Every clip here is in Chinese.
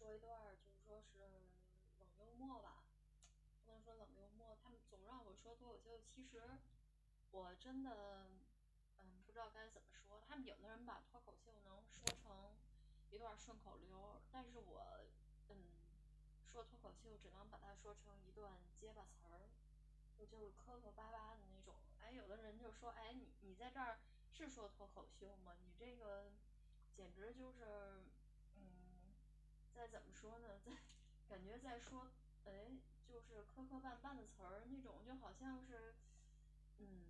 说一段，就是说是冷幽默吧，不能说冷幽默。他们总让我说脱口秀，其实我真的，嗯，不知道该怎么说。他们有的人把脱口秀能说成一段顺口溜，但是我，嗯，说脱口秀只能把它说成一段结巴词儿，就就是磕磕巴巴的那种。哎，有的人就说，哎，你你在这儿是说脱口秀吗？你这个简直就是，再怎么说呢，在感觉在说，哎，就是磕磕绊绊的词儿那种，就好像是，嗯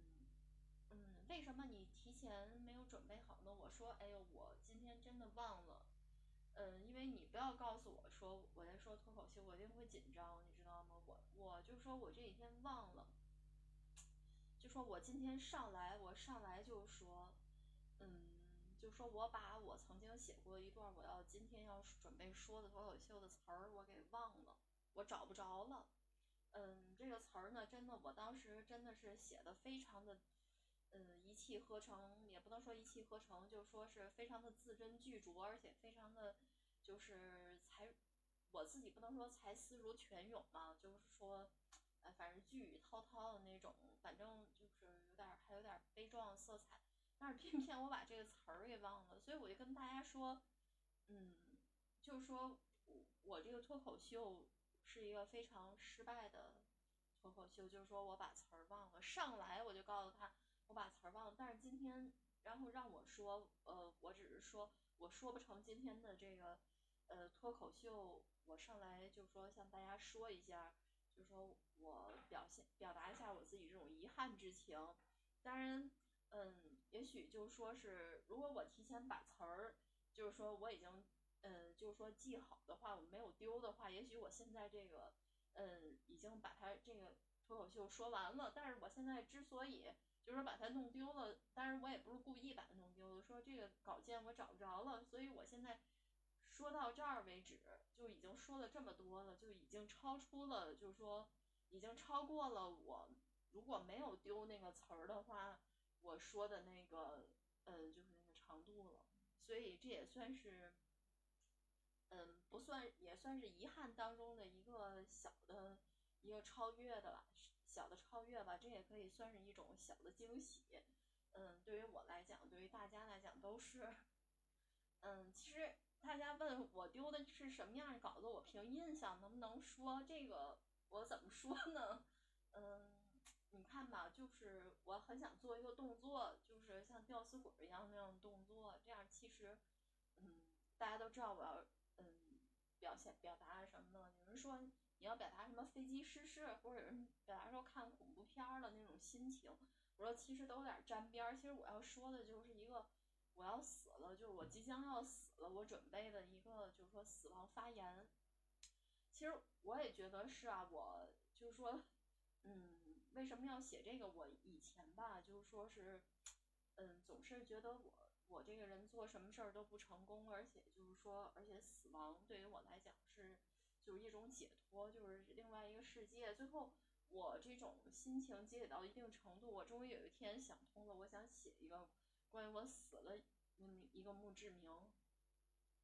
嗯，为什么你提前没有准备好呢？我说，哎呦，我今天真的忘了，嗯，因为你不要告诉我说我在说脱口秀，我一定会紧张，你知道吗？我我就说我这几天忘了，就说我今天上来，我上来就说，嗯。就说我把我曾经写过一段我要今天要准备说的脱口秀的词儿，我给忘了，我找不着了。嗯，这个词儿呢，真的，我当时真的是写的非常的，嗯，一气呵成，也不能说一气呵成，就说是非常的字斟句酌，而且非常的，就是才，我自己不能说才思如泉涌嘛，就是说，呃，反正句语滔滔的那种，反正就是有点还有点悲壮色彩。但是偏偏我把这个词儿给忘了，所以我就跟大家说，嗯，就是说我我这个脱口秀是一个非常失败的脱口秀，就是说我把词儿忘了，上来我就告诉他我把词儿忘了，但是今天然后让我说，呃，我只是说我说不成今天的这个呃脱口秀，我上来就说向大家说一下，就说我表现表达一下我自己这种遗憾之情，当然。嗯，也许就说是，如果我提前把词儿，就是说我已经，嗯，就是说记好的话，我没有丢的话，也许我现在这个，嗯，已经把它这个脱口秀说完了。但是我现在之所以就是说把它弄丢了，当然我也不是故意把它弄丢的，说这个稿件我找不着了，所以我现在说到这儿为止，就已经说了这么多了，就已经超出了，就是说已经超过了我如果没有丢那个词儿的话。我说的那个，嗯，就是那个长度了，所以这也算是，嗯，不算也算是遗憾当中的一个小的一个超越的吧，小的超越吧，这也可以算是一种小的惊喜。嗯，对于我来讲，对于大家来讲都是，嗯，其实大家问我丢的是什么样的稿子，我凭印象能不能说这个？我怎么说呢？嗯。你看吧，就是我很想做一个动作，就是像吊死鬼一样那样动作，这样其实，嗯，大家都知道我要，嗯，表现表达什么呢？有人说你要表达什么飞机失事，或者有人表达说看恐怖片的那种心情。我说其实都有点沾边儿。其实我要说的就是一个我要死了，就是我即将要死了，我准备的一个就是说死亡发言。其实我也觉得是啊，我就是说，嗯。为什么要写这个？我以前吧，就是说是，嗯，总是觉得我我这个人做什么事儿都不成功，而且就是说，而且死亡对于我来讲是就是一种解脱，就是另外一个世界。最后我这种心情积累到一定程度，我终于有一天想通了，我想写一个关于我死了嗯一个墓志铭。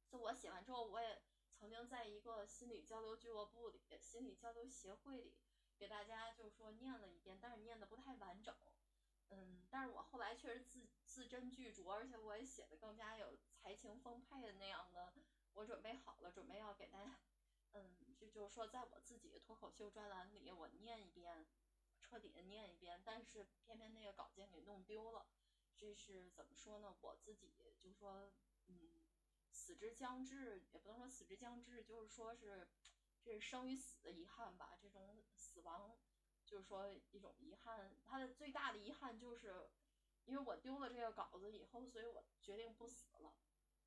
就我写完之后，我也曾经在一个心理交流俱乐部里、心理交流协会里。给大家就是说念了一遍，但是念的不太完整，嗯，但是我后来确实字字斟句酌，而且我也写的更加有才情丰沛的那样的，我准备好了，准备要给大家，嗯，就就是说在我自己的脱口秀专栏里，我念一遍，彻底的念一遍，但是偏偏那个稿件给弄丢了，这是怎么说呢？我自己就说，嗯，死之将至，也不能说死之将至，就是说是。这是生与死的遗憾吧？这种死亡，就是说一种遗憾。他的最大的遗憾就是，因为我丢了这个稿子以后，所以我决定不死了。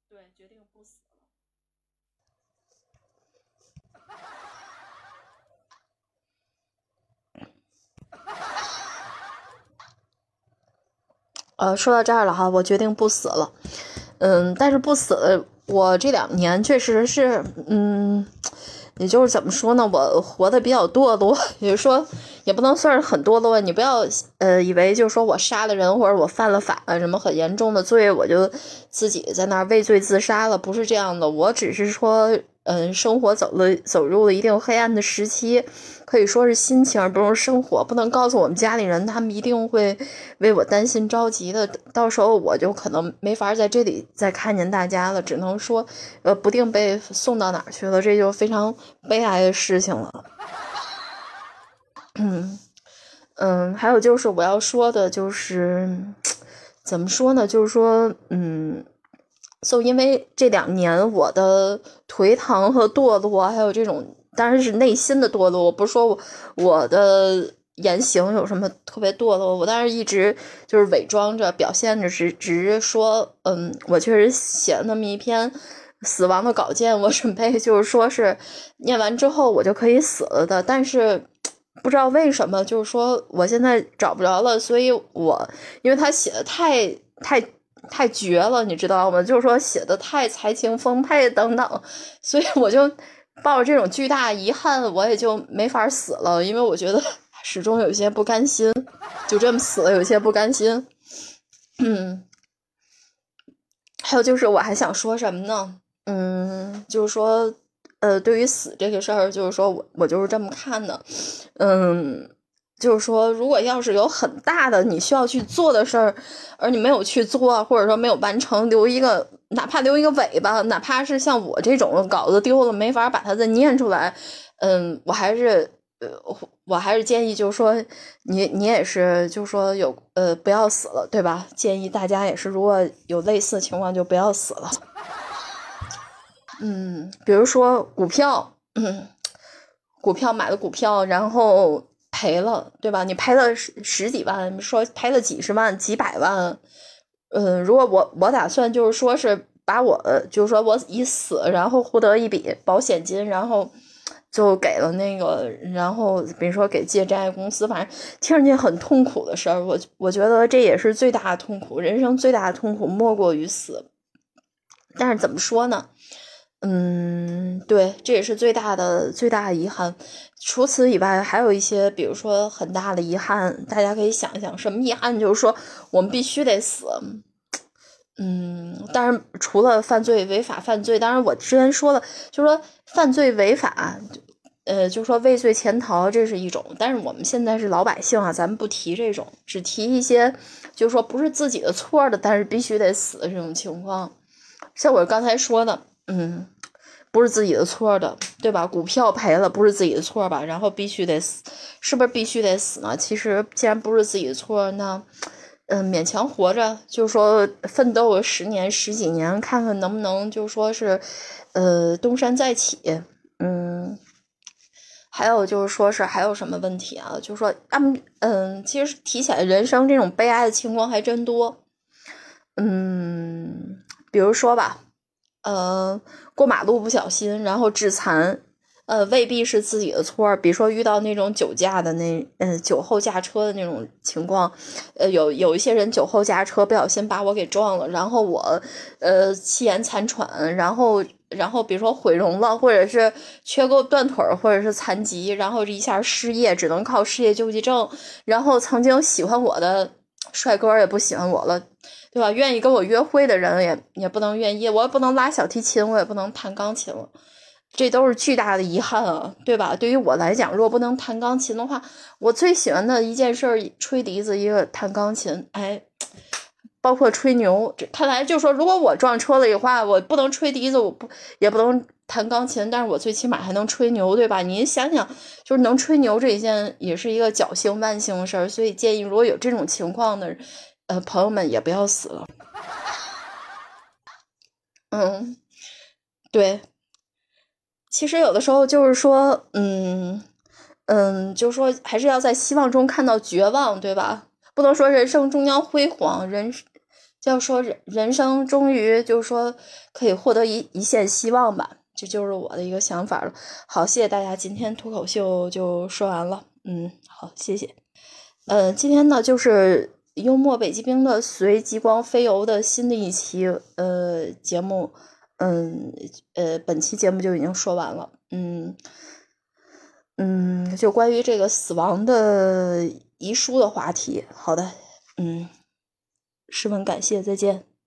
对，决定不死了。呃，说到这儿了哈，我决定不死了。嗯，但是不死，我这两年确实是，嗯。也就是怎么说呢，我活的比较堕落，也就是说，也不能算是很堕落。你不要呃以为就是说我杀了人或者我犯了法什么很严重的罪，我就自己在那儿畏罪自杀了，不是这样的。我只是说，嗯，生活走了走入了一定黑暗的时期，可以说是心情，不是生活，不能告诉我们家里人，他们一定会为我担心着急的。到时候我就可能没法在这里再看见大家了，只能说，呃，不定被送到哪儿去了，这就非常悲哀的事情了。嗯嗯，还有就是我要说的，就是 怎么说呢？就是说，嗯。就因为这两年我的颓唐和堕落，还有这种当然是内心的堕落，我不是说我我的言行有什么特别堕落，我当时一直就是伪装着表现着，只只是说，嗯，我确实写了那么一篇死亡的稿件，我准备就是说是念完之后我就可以死了的，但是不知道为什么，就是说我现在找不着了，所以我因为他写的太太。太绝了，你知道吗？就是说写的太才情丰沛等等，所以我就抱着这种巨大遗憾，我也就没法死了，因为我觉得始终有些不甘心，就这么死了，有些不甘心。嗯，还有就是我还想说什么呢？嗯，就是说，呃，对于死这个事儿，就是说我我就是这么看的，嗯。就是说，如果要是有很大的你需要去做的事儿，而你没有去做，或者说没有完成，留一个哪怕留一个尾巴，哪怕是像我这种稿子丢了没法把它再念出来，嗯，我还是呃，我还是建议，就是说你你也是，就是说有呃不要死了，对吧？建议大家也是，如果有类似情况就不要死了。嗯，比如说股票，嗯，股票买了股票，然后。赔了，对吧？你赔了十十几万，说赔了几十万、几百万，嗯，如果我我打算就是说是把我，就是说我已死，然后获得一笔保险金，然后就给了那个，然后比如说给借债公司，反正听上去很痛苦的事儿，我我觉得这也是最大的痛苦，人生最大的痛苦莫过于死。但是怎么说呢？嗯，对，这也是最大的最大的遗憾。除此以外，还有一些，比如说很大的遗憾，大家可以想一想，什么遗憾？就是说我们必须得死。嗯，当然，除了犯罪、违法犯罪，当然我之前说了，就是说犯罪违法，呃，就是说畏罪潜逃，这是一种。但是我们现在是老百姓啊，咱们不提这种，只提一些，就是说不是自己的错的，但是必须得死的这种情况。像我刚才说的。嗯，不是自己的错的，对吧？股票赔了不是自己的错吧？然后必须得死，是不是必须得死呢？其实既然不是自己的错，那嗯，勉强活着，就说奋斗十年十几年，看看能不能就说是呃东山再起。嗯，还有就是说是还有什么问题啊？就是说嗯嗯，其实提起来人生这种悲哀的情况还真多。嗯，比如说吧。呃，过马路不小心，然后致残，呃，未必是自己的错。比如说遇到那种酒驾的那，嗯，酒后驾车的那种情况，呃，有有一些人酒后驾车不小心把我给撞了，然后我，呃，气咽残喘，然后，然后比如说毁容了，或者是缺胳膊断腿，或者是残疾，然后一下失业，只能靠失业救济证，然后曾经喜欢我的帅哥也不喜欢我了。对吧？愿意跟我约会的人也也不能愿意，我也不能拉小提琴，我也不能弹钢琴了，这都是巨大的遗憾啊，对吧？对于我来讲，如果不能弹钢琴的话，我最喜欢的一件事，吹笛子，一个弹钢琴，哎，包括吹牛。看来就说，如果我撞车了的话，我不能吹笛子，我不也不能弹钢琴，但是我最起码还能吹牛，对吧？您想想，就是能吹牛这一件，也是一个侥幸万幸的事儿。所以建议，如果有这种情况的。呃，朋友们也不要死了。嗯，对。其实有的时候就是说，嗯嗯，就是说还是要在希望中看到绝望，对吧？不能说人生终将辉煌，人要说人人生终于就是说可以获得一一线希望吧。这就是我的一个想法了。好，谢谢大家，今天脱口秀就说完了。嗯，好，谢谢。呃，今天呢就是。幽默北极冰的随极光飞游的新的一期呃节目，嗯呃本期节目就已经说完了，嗯嗯就关于这个死亡的遗书的话题，好的，嗯十分感谢，再见。